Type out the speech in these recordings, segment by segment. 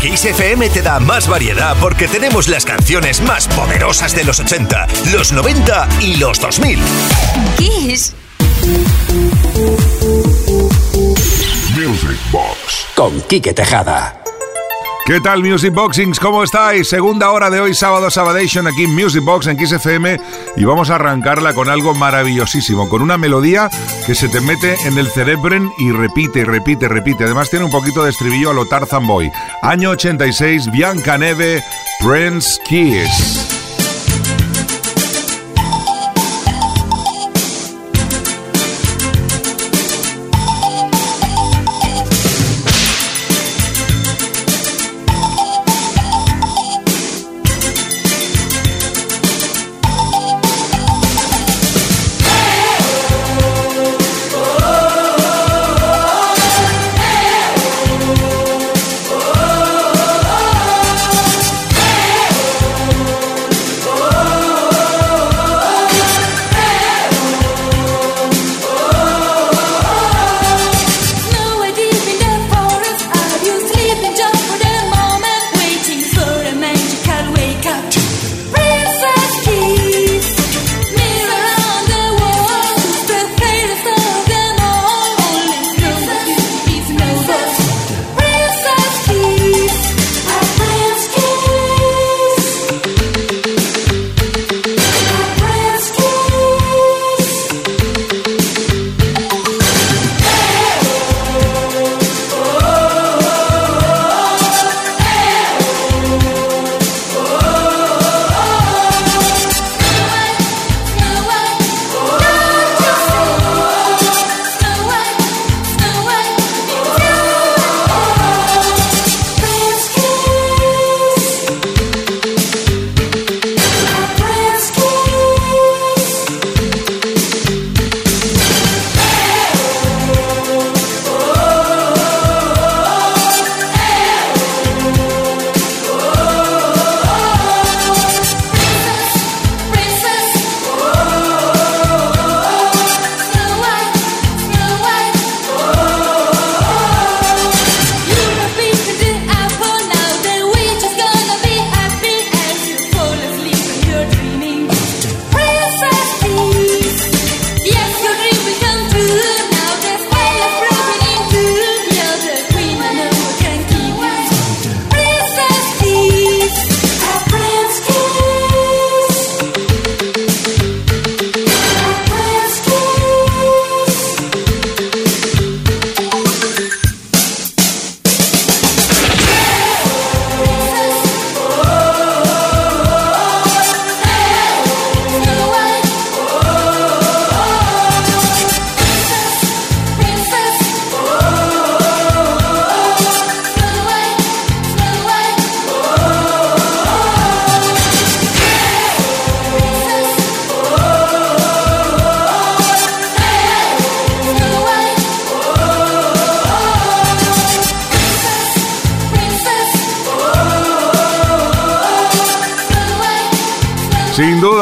Kiss FM te da más variedad porque tenemos las canciones más poderosas de los 80, los 90 y los 2000. Kiss. Music Box con Quique Tejada. ¿Qué tal Music Boxings? ¿Cómo estáis? Segunda hora de hoy, sábado Sabadation, aquí en Music Box en XFM y vamos a arrancarla con algo maravillosísimo, con una melodía que se te mete en el cerebro y repite, repite, repite. Además tiene un poquito de estribillo a lo Tarzan Boy. Año 86, Bianca Neve, Prince Kiss.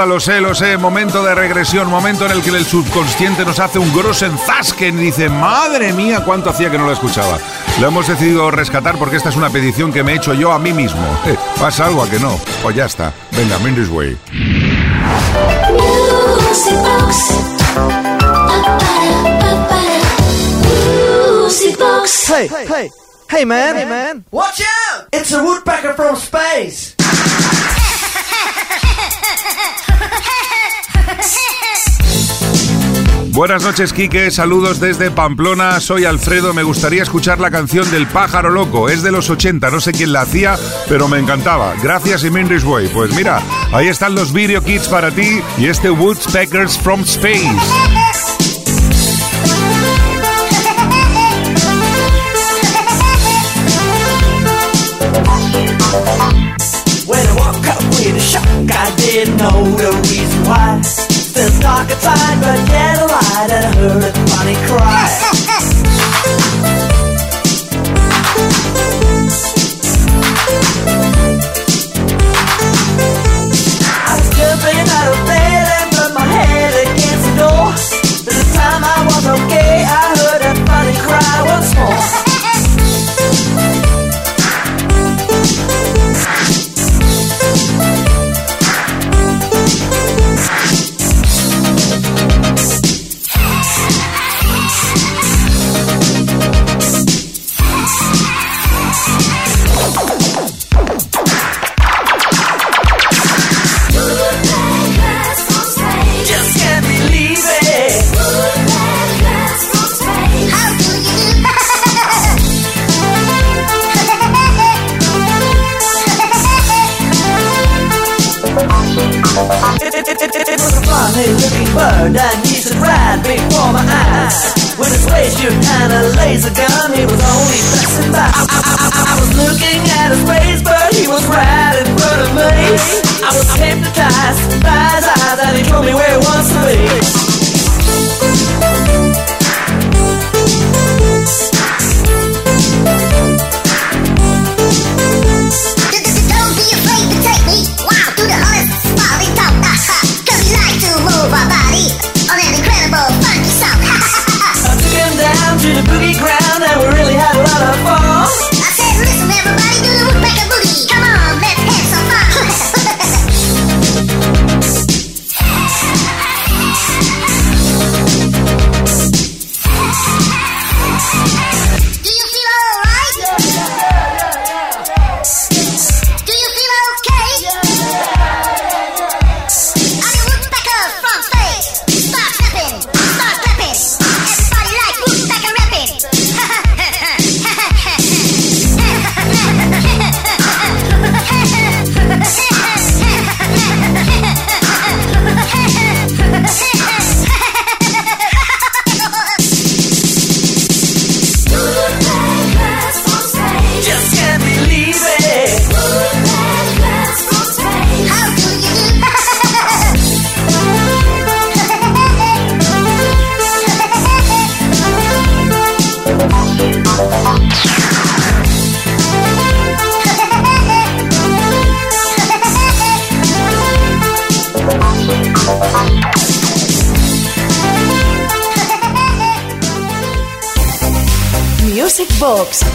Lo sé, lo sé. Momento de regresión, momento en el que el subconsciente nos hace un grosen y dice, madre mía, cuánto hacía que no lo escuchaba. Lo hemos decidido rescatar porque esta es una petición que me he hecho yo a mí mismo. Eh, ¿Pasa algo a que no? Pues ya está. Venga, Mindy's Way. Hey, hey, hey man, hey man, watch out! It's a woodpecker from space! Buenas noches, Quique. Saludos desde Pamplona. Soy Alfredo. Me gustaría escuchar la canción del pájaro loco. Es de los 80. No sé quién la hacía, pero me encantaba. Gracias, Imindris Way. Pues mira, ahí están los video kits para ti y este Woodpeckers from Space. There's dark inside, but yet a light, and I heard a funny cry.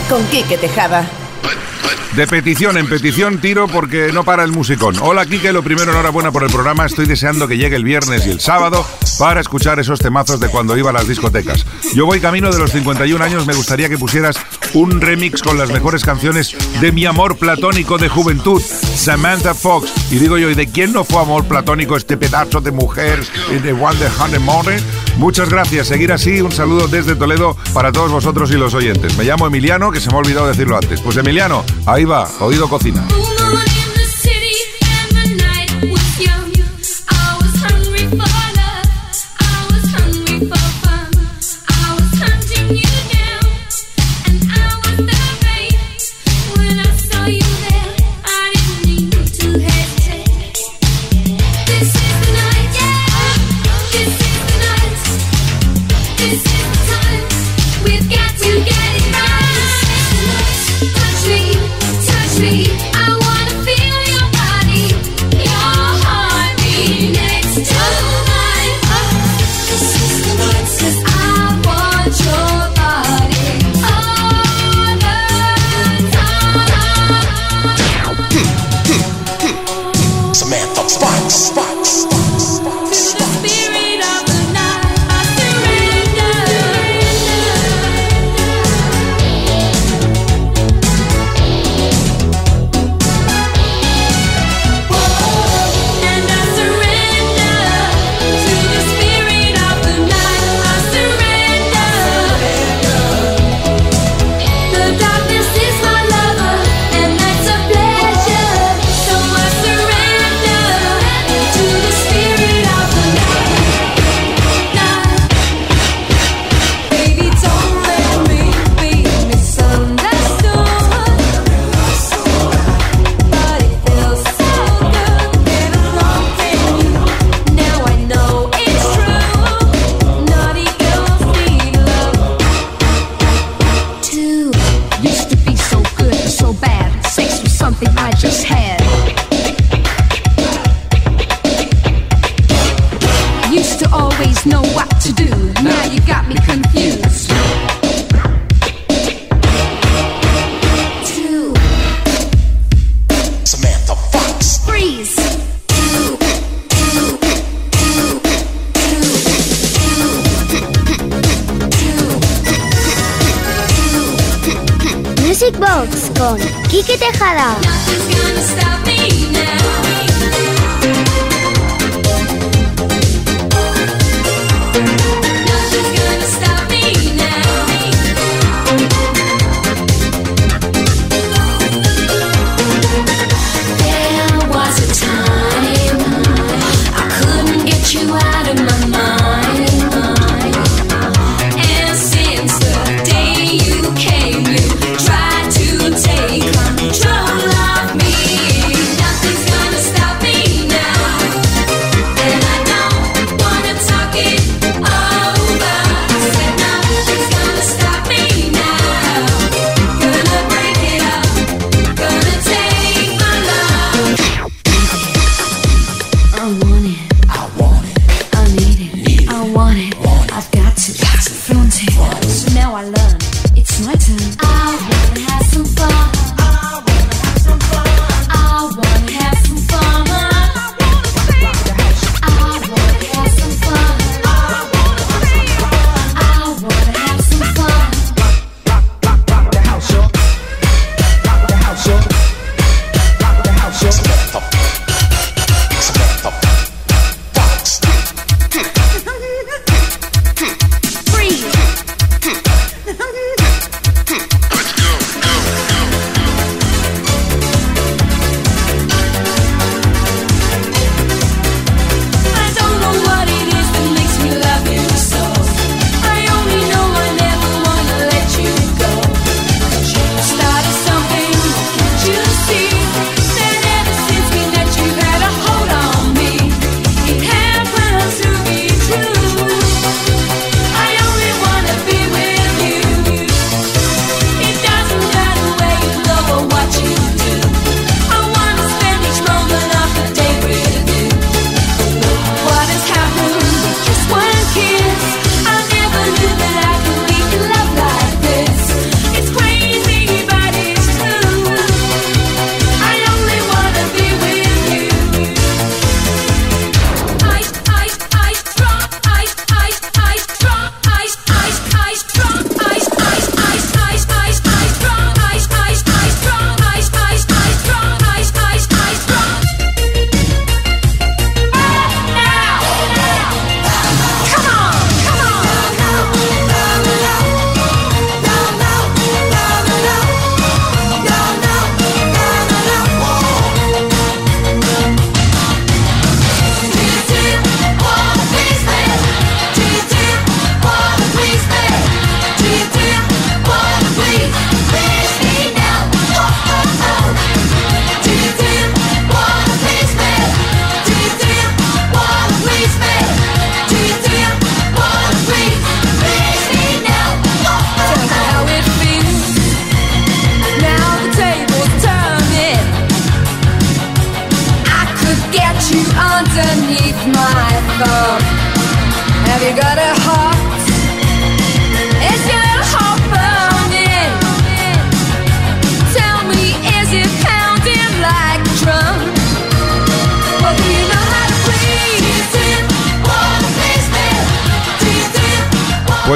Con Quique Tejada. De petición en petición tiro porque no para el musicón. Hola Quique, lo primero enhorabuena por el programa. Estoy deseando que llegue el viernes y el sábado para escuchar esos temazos de cuando iba a las discotecas. Yo voy camino de los 51 años, me gustaría que pusieras un remix con las mejores canciones de mi amor platónico de juventud, Samantha Fox. Y digo yo, ¿y de quién no fue amor platónico este pedazo de mujer de the Honey Morning? Muchas gracias, seguir así. Un saludo desde Toledo para todos vosotros y los oyentes. Me llamo Emiliano, que se me ha olvidado decirlo antes. Pues Emiliano, ahí va, oído cocina.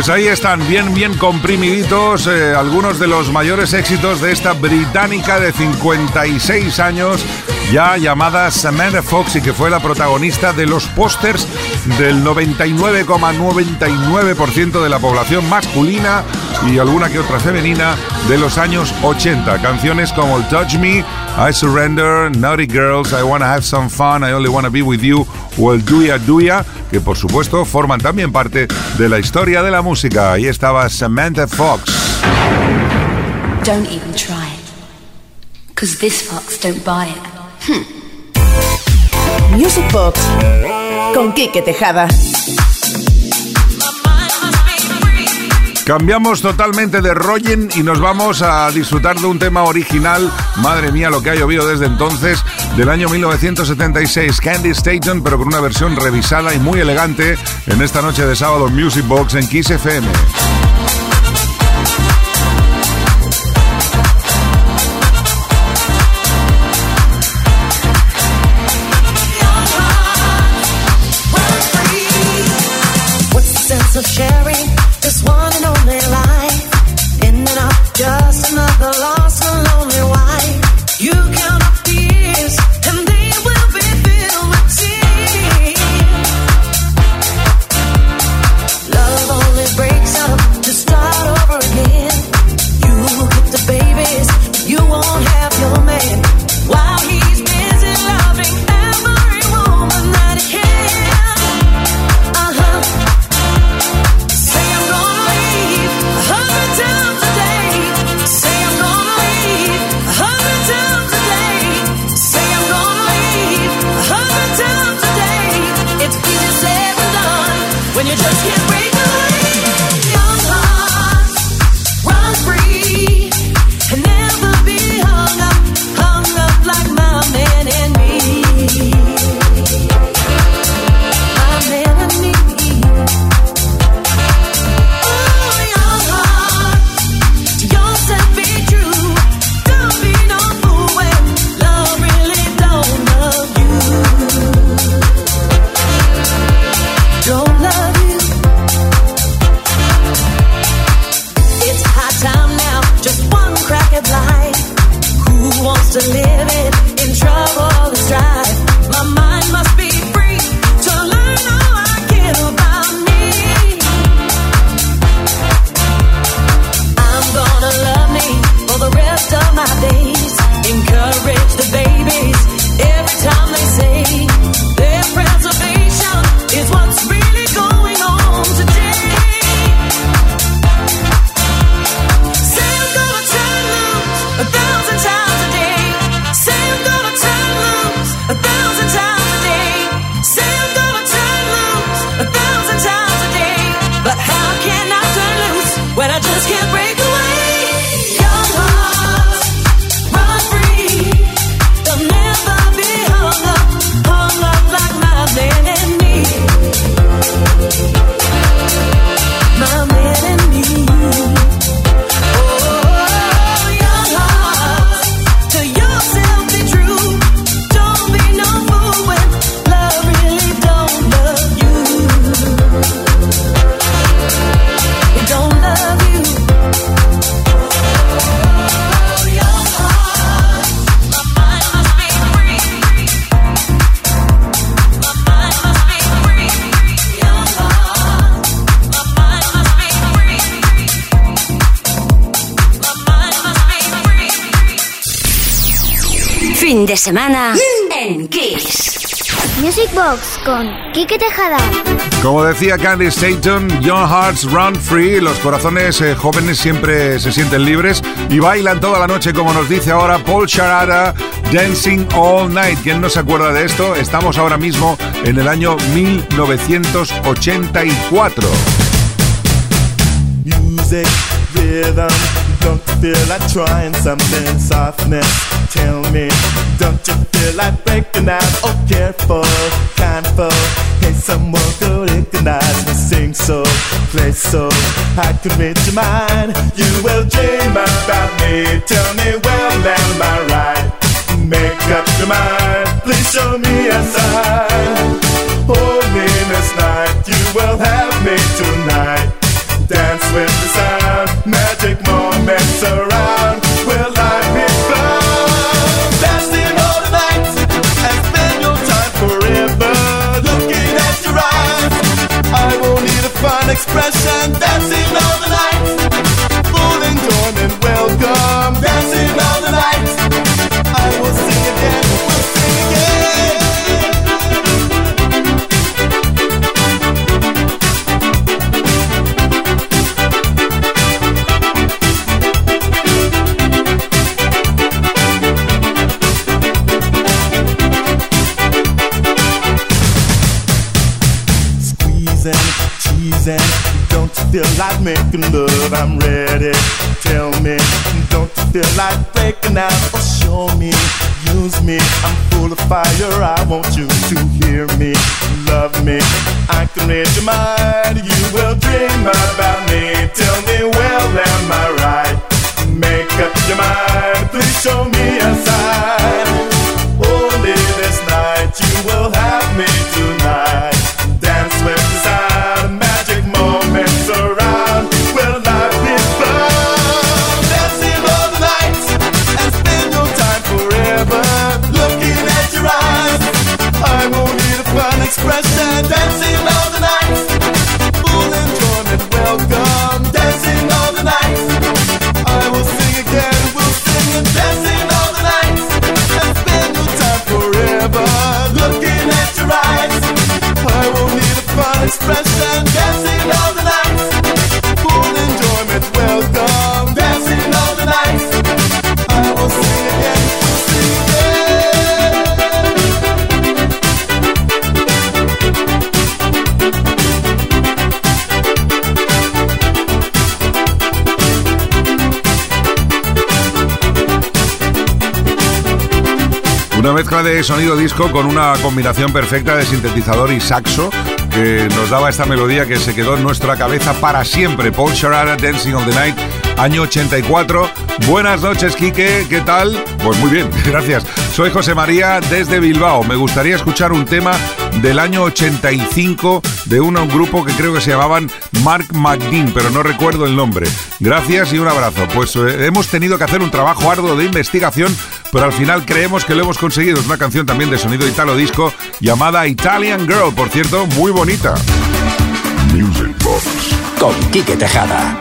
Pues ahí están, bien, bien comprimiditos, eh, algunos de los mayores éxitos de esta británica de 56 años, ya llamada Samantha Fox y que fue la protagonista de los pósters del 99,99% de la población masculina y alguna que otra femenina de los años 80. Canciones como Touch Me, I Surrender, Naughty Girls, I Wanna Have Some Fun, I Only Wanna Be With You o el Duya Duya que por supuesto forman también parte de la historia de la música. Ahí estaba Samantha Fox. Don't even try it. Cause this fox don't buy it. Hmm. Music Box con Quique Tejada. Cambiamos totalmente de rolling y nos vamos a disfrutar de un tema original, madre mía lo que ha llovido desde entonces, del año 1976, Candy Staton, pero con una versión revisada y muy elegante en esta noche de sábado Music Box en Kiss FM. Semana en Kiss. Music Box con Kike Tejada. Como decía Candy Staton, Young Hearts Run Free, los corazones eh, jóvenes siempre se sienten libres y bailan toda la noche, como nos dice ahora Paul Charada, Dancing All Night. ¿Quién no se acuerda de esto? Estamos ahora mismo en el año 1984. Music, rhythm, don't feel like trying something softness. Tell me, don't you feel like breaking out? Oh, careful, kindful Hey, someone could recognize me, sing so, play so. I could read your mind. You will dream about me. Tell me, well, am I right? Make up your mind. Please show me a sign. Hold me this night. You will have me tonight. Dance with the sound. Magic moments around. Will I be found? Dancing all the night and spend your time forever. Looking at your eyes. I will need a fine expression. Dancing all feel like making love? I'm ready. Tell me, don't you feel like breaking out? Or show me, use me. I'm full of fire. I want you to hear me, love me. I can read your mind. You will dream about me. Tell me, well, am I right? Make up your mind. Please show me a sign. Una mezcla de sonido disco con una combinación perfecta de sintetizador y saxo que nos daba esta melodía que se quedó en nuestra cabeza para siempre. Paul Sharara, Dancing on the Night, año 84. Buenas noches, Quique, ¿qué tal? Pues muy bien, gracias. Soy José María desde Bilbao. Me gustaría escuchar un tema del año 85 de un grupo que creo que se llamaban Mark McDean, pero no recuerdo el nombre. Gracias y un abrazo. Pues eh, hemos tenido que hacer un trabajo arduo de investigación, pero al final creemos que lo hemos conseguido. Es una canción también de sonido italo disco llamada Italian Girl, por cierto, muy bonita. Music Box. Con Quique Tejada.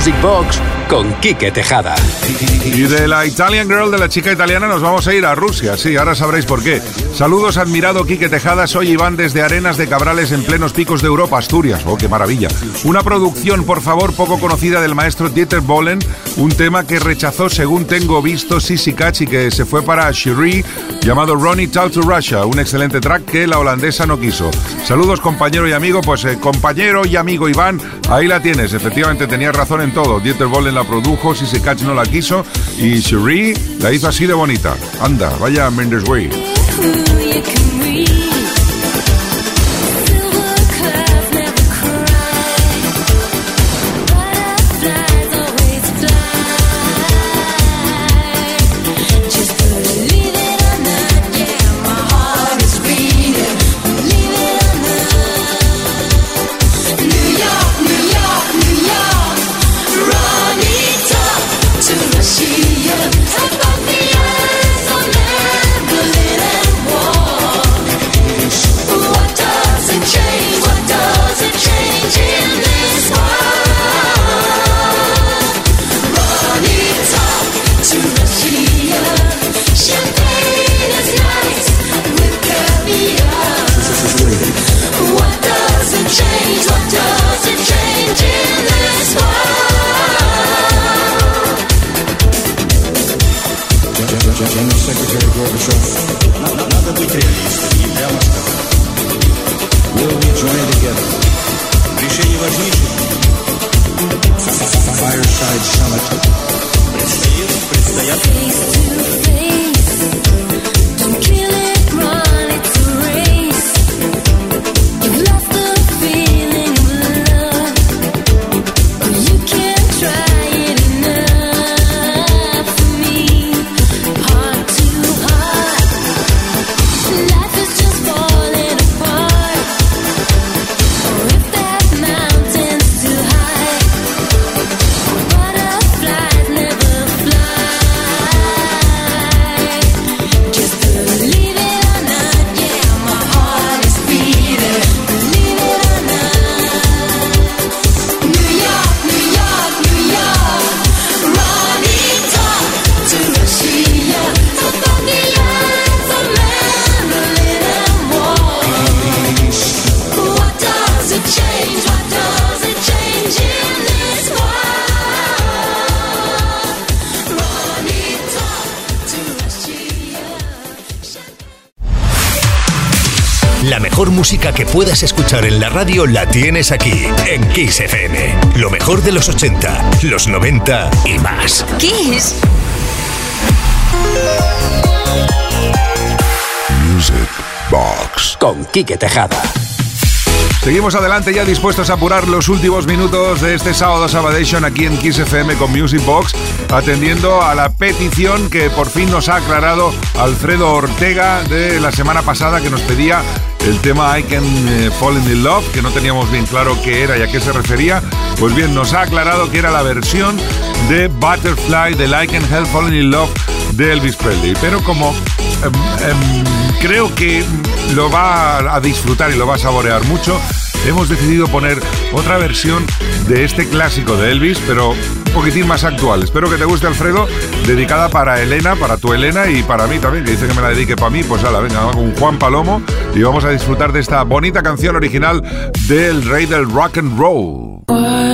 Music Box con Quique Tejada. Y de la Italian Girl, de la chica italiana, nos vamos a ir a Rusia. Sí, ahora sabréis por qué. Saludos, admirado Quique Tejada. Soy Iván desde Arenas de Cabrales, en plenos picos de Europa, Asturias. Oh, qué maravilla. Una producción, por favor, poco conocida del maestro Dieter Bohlen. Un tema que rechazó, según tengo visto, Sissy Catch y que se fue para Cherie, llamado Ronnie Talk to Russia. Un excelente track que la holandesa no quiso. Saludos, compañero y amigo. Pues, eh, compañero y amigo Iván, ahí la tienes. Efectivamente, tenías razón en todo. Dieter Bohlen la produjo, Sissy Catch no la quiso y Cherie la hizo así de bonita. Anda, vaya Mendes Way. Música que puedas escuchar en la radio la tienes aquí, en Kiss FM. Lo mejor de los 80, los 90 y más. Kiss. Music Box. Con Quique Tejada. Seguimos adelante ya dispuestos a apurar los últimos minutos de este sábado Sabadation aquí en Kiss FM con Music Box, atendiendo a la petición que por fin nos ha aclarado Alfredo Ortega de la semana pasada que nos pedía el tema I Can eh, Fall in Love, que no teníamos bien claro qué era y a qué se refería. Pues bien, nos ha aclarado que era la versión de Butterfly del I Can Help Falling in Love de Elvis Presley. Pero como em, em, creo que lo va a disfrutar y lo va a saborear mucho, hemos decidido poner otra versión de este clásico de Elvis, pero un poquitín más actual. Espero que te guste, Alfredo, dedicada para Elena, para tu Elena y para mí también, que dice que me la dedique para mí. Pues ala, venga, con Juan Palomo y vamos a disfrutar de esta bonita canción original del rey del rock and roll.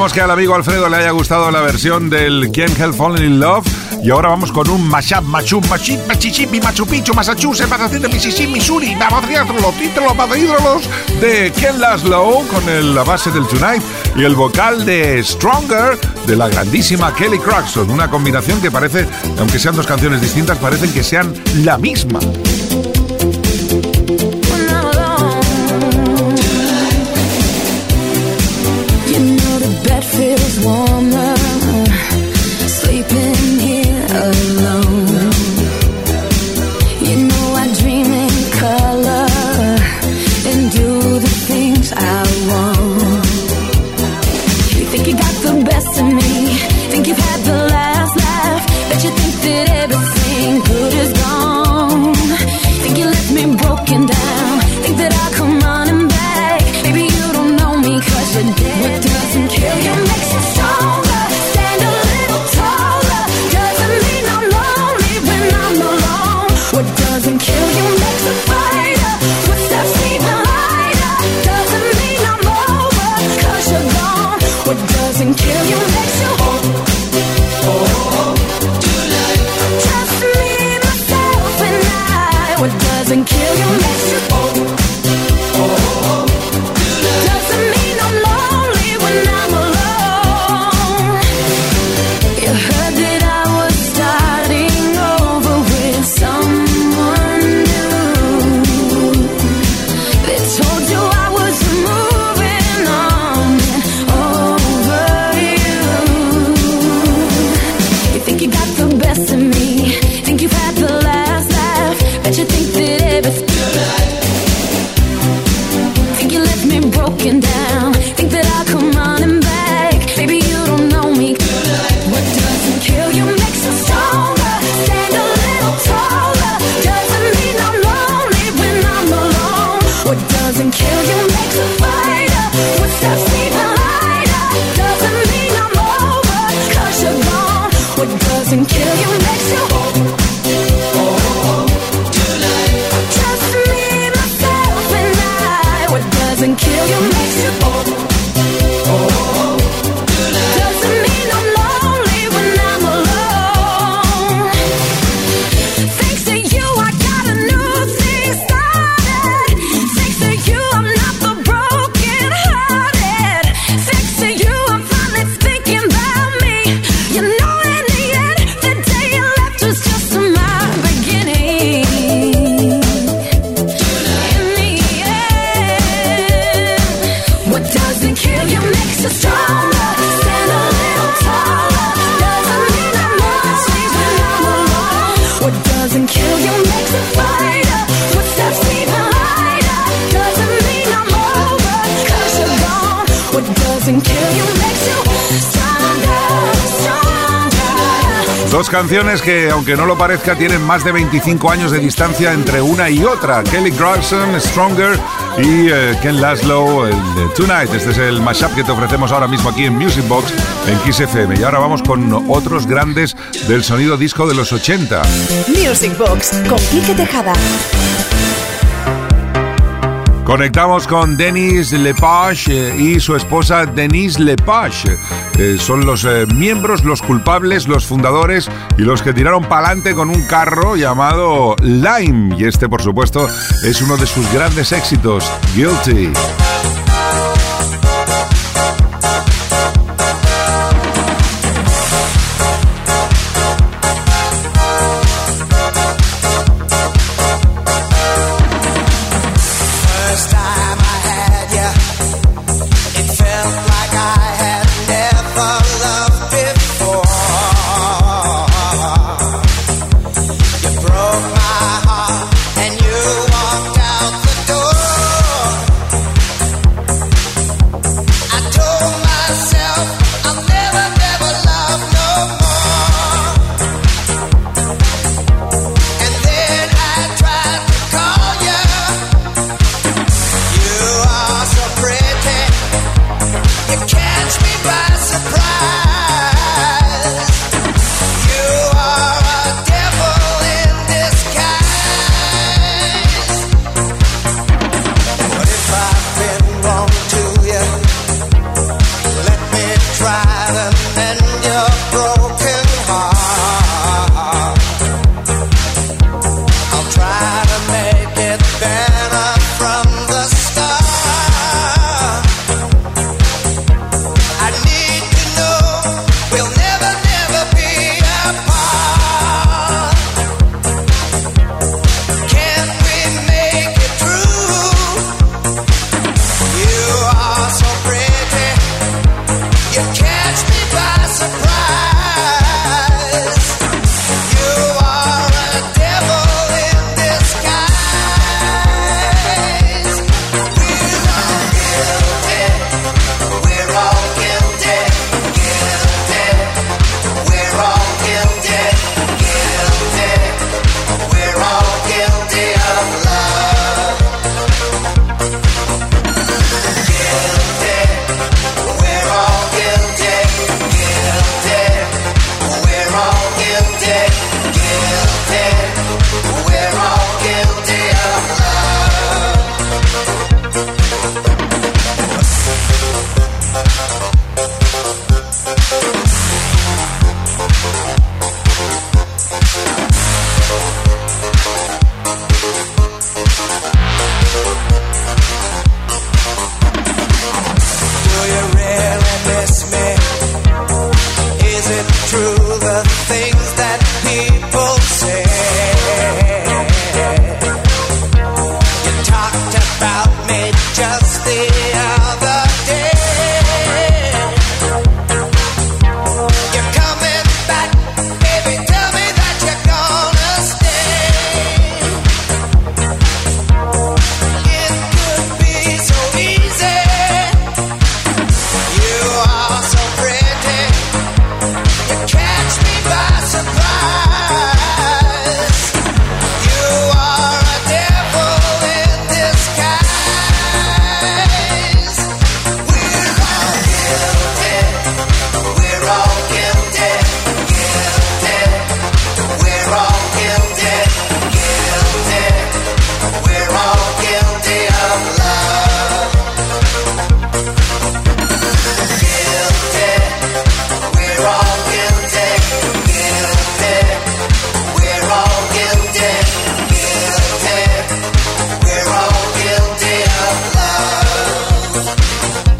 Esperamos que al amigo Alfredo le haya gustado la versión del Can't Help Falling in Love. Y ahora vamos con un mashup, machu, machip, machichipi, Machu Picchu, Massachusetts, Massachusetts, Mississippi, Missouri, vamos los títulos ídolos de Ken Laszlo con el, la base del Tonight y el vocal de Stronger de la grandísima Kelly Clarkson. Una combinación que parece, aunque sean dos canciones distintas, parecen que sean la misma. Que, aunque no lo parezca, tienen más de 25 años de distancia entre una y otra. Kelly Clarkson, Stronger y eh, Ken Laszlo, Tonight. Este es el mashup que te ofrecemos ahora mismo aquí en Music Box en Kiss FM. Y ahora vamos con otros grandes del sonido disco de los 80. Music Box con Quique Tejada. Conectamos con Denis Lepage eh, y su esposa Denise Lepage. Eh, son los eh, miembros, los culpables, los fundadores y los que tiraron para adelante con un carro llamado Lime. Y este, por supuesto, es uno de sus grandes éxitos, Guilty.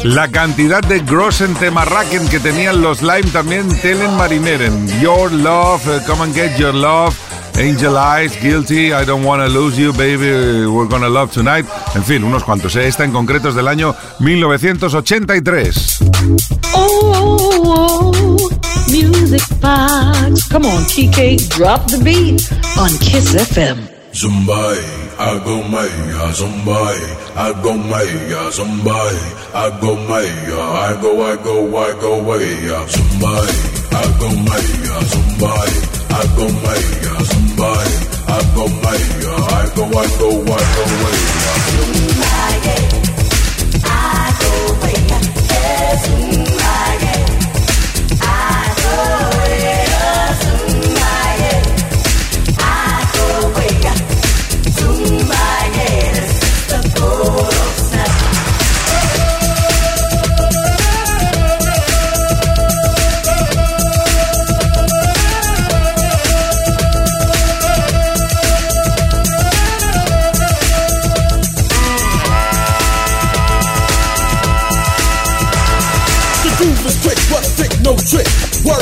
La cantidad de Grossen Temarraken que tenían los Lime también Telen Marineren. Your Love, uh, Come and Get Your Love. Angel Eyes, Guilty, I Don't Wanna Lose You, Baby, We're Gonna Love Tonight. En fin, unos cuantos. ¿eh? Esta en concreto es del año 1983. Oh, oh, oh, music box. Come on, Kike, drop the beat on Kiss FM. Zumbai, I go maya, Zumbai, I go maya, Zumbai, I go maya, I go, I go, I go maya, Zumbai, I go maya, Zumbai, I go maya, Zumbai, I go maya, I go, I go, I go maya.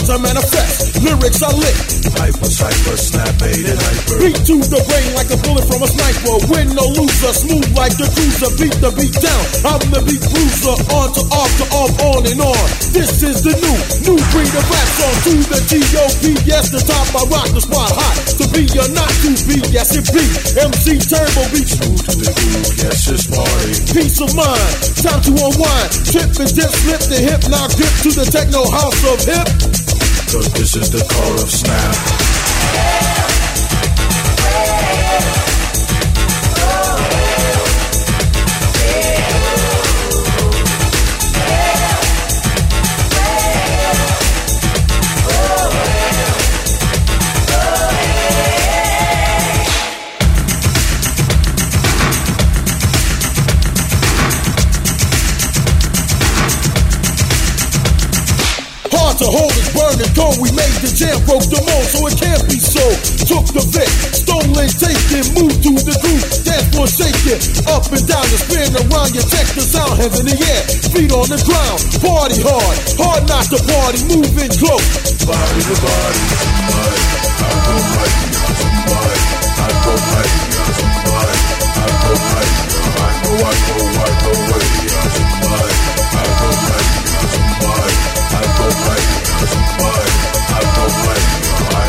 Words I manifest, lyrics are lit. Hyper, cypher, snap, made it hyper. Beat to the brain like a bullet from a sniper. Win no loser, smooth like the cruiser. Beat the beat down. I'm the beat bruiser. On to off to off, on and on. This is the new, new breed of rap song. To the G.O.P. Yes, the top I rock the spot hot. To be or not to be, yes it be. MC Turbo beats. Smooth to the groove, yes, it's party. Peace of mind, time to unwind. Trip and dip, slip the hip, now grip to the techno house of hip. Cause this is the call of snap. The jam, broke the mold, so it can't be so. Took the Vic, stolen, taken, moved to the groove, dance floor shaking, up and down, and spin around. You check the sound, hands in the air, feet on the ground. Party hard, hard not to party, moving close. Body to body, somebody. I go somebody. I go somebody. I go mighty. I go, I go, I go way, somebody. I go mighty,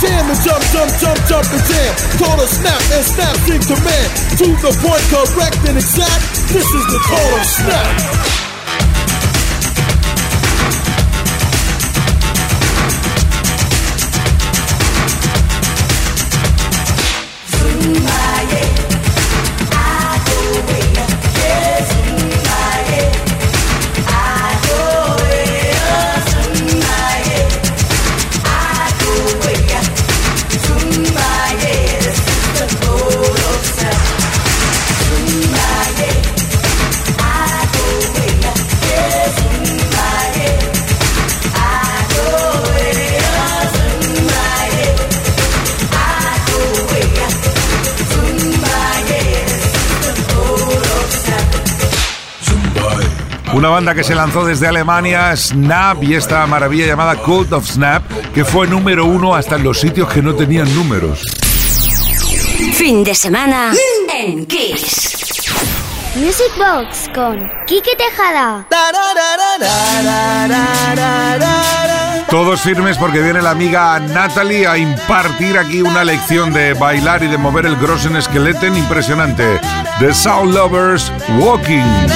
Jam and jump, jump, jump, jump and jam. A snap and snap in command. To the point, correct and exact. This is the of snap. Una banda que se lanzó desde Alemania, Snap, y esta maravilla llamada Cult of Snap, que fue número uno hasta en los sitios que no tenían números. Fin de semana en Kiss. Music Box con Quique Tejada. Todos firmes porque viene la amiga Natalie a impartir aquí una lección de bailar y de mover el Grossen Skeleton impresionante. The Sound Lovers Walking.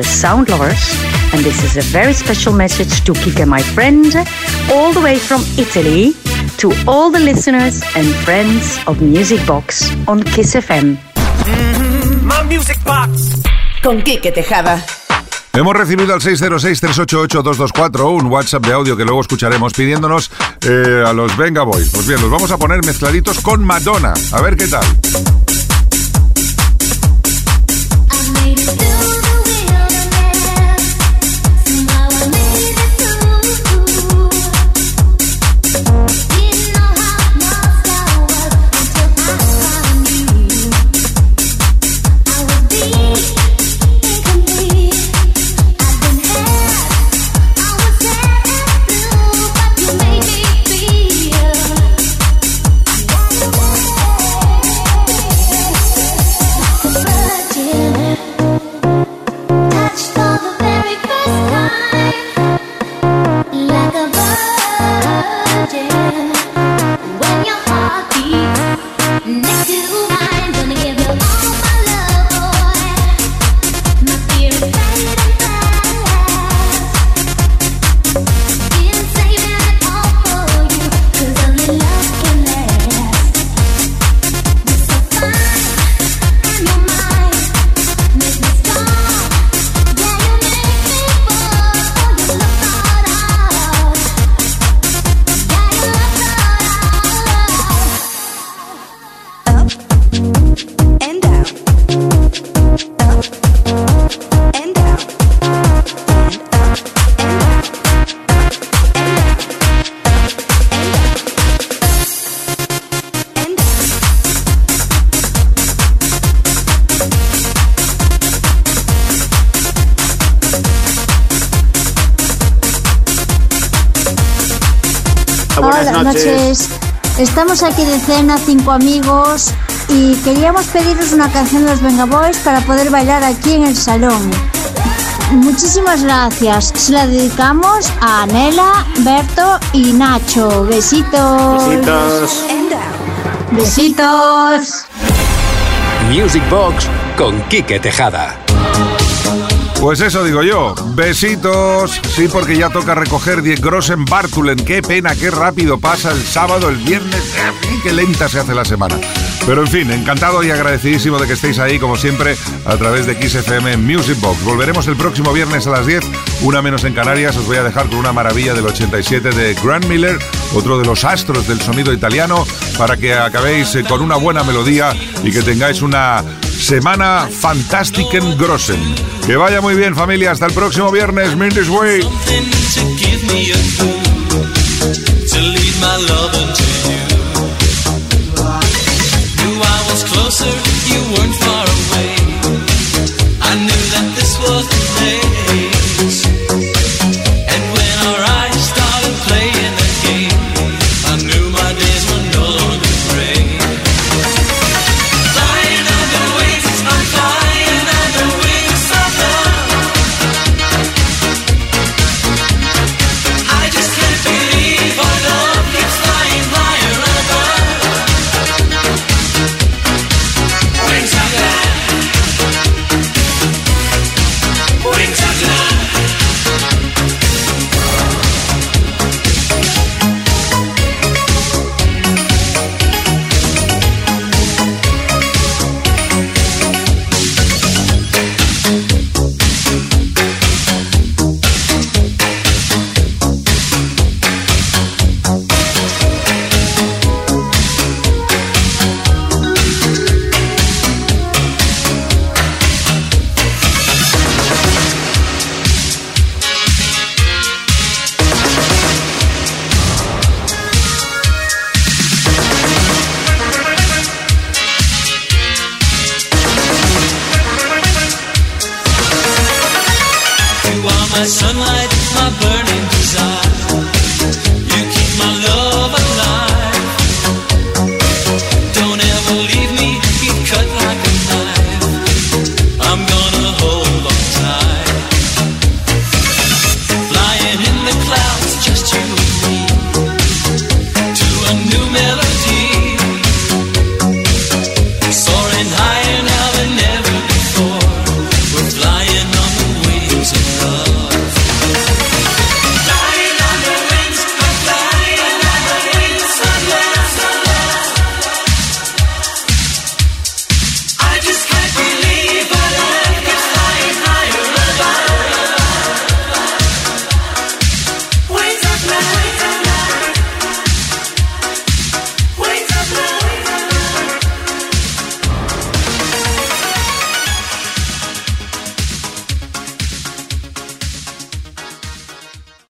The Sound Lovers, and this is a very special message to Kike, my friend, all the way from Italy, to all the listeners and friends of Music Box on Kiss FM. My music box. Con Quique Tejada. Hemos recibido al 606-388-224 un WhatsApp de audio que luego escucharemos pidiéndonos eh, a los Venga Boys. Pues bien, los vamos a poner mezcladitos con Madonna. A ver qué tal. Estamos aquí de cena, cinco amigos, y queríamos pediros una canción de los Venga Boys para poder bailar aquí en el salón. Muchísimas gracias. Se la dedicamos a Anela, Berto y Nacho. Besitos. Besitos. Besitos. Music Box con Quique Tejada. Pues eso digo yo. Besitos. Sí, porque ya toca recoger Die Grossen Bartulen. Qué pena, qué rápido pasa el sábado, el viernes. Qué lenta se hace la semana. Pero en fin, encantado y agradecidísimo de que estéis ahí, como siempre, a través de XFM Music Box. Volveremos el próximo viernes a las 10, una menos en Canarias. Os voy a dejar con una maravilla del 87 de Grant Miller, otro de los astros del sonido italiano, para que acabéis eh, con una buena melodía y que tengáis una semana fantástica en Grossen. Que vaya muy bien, familia. Hasta el próximo viernes. Mindy's Way.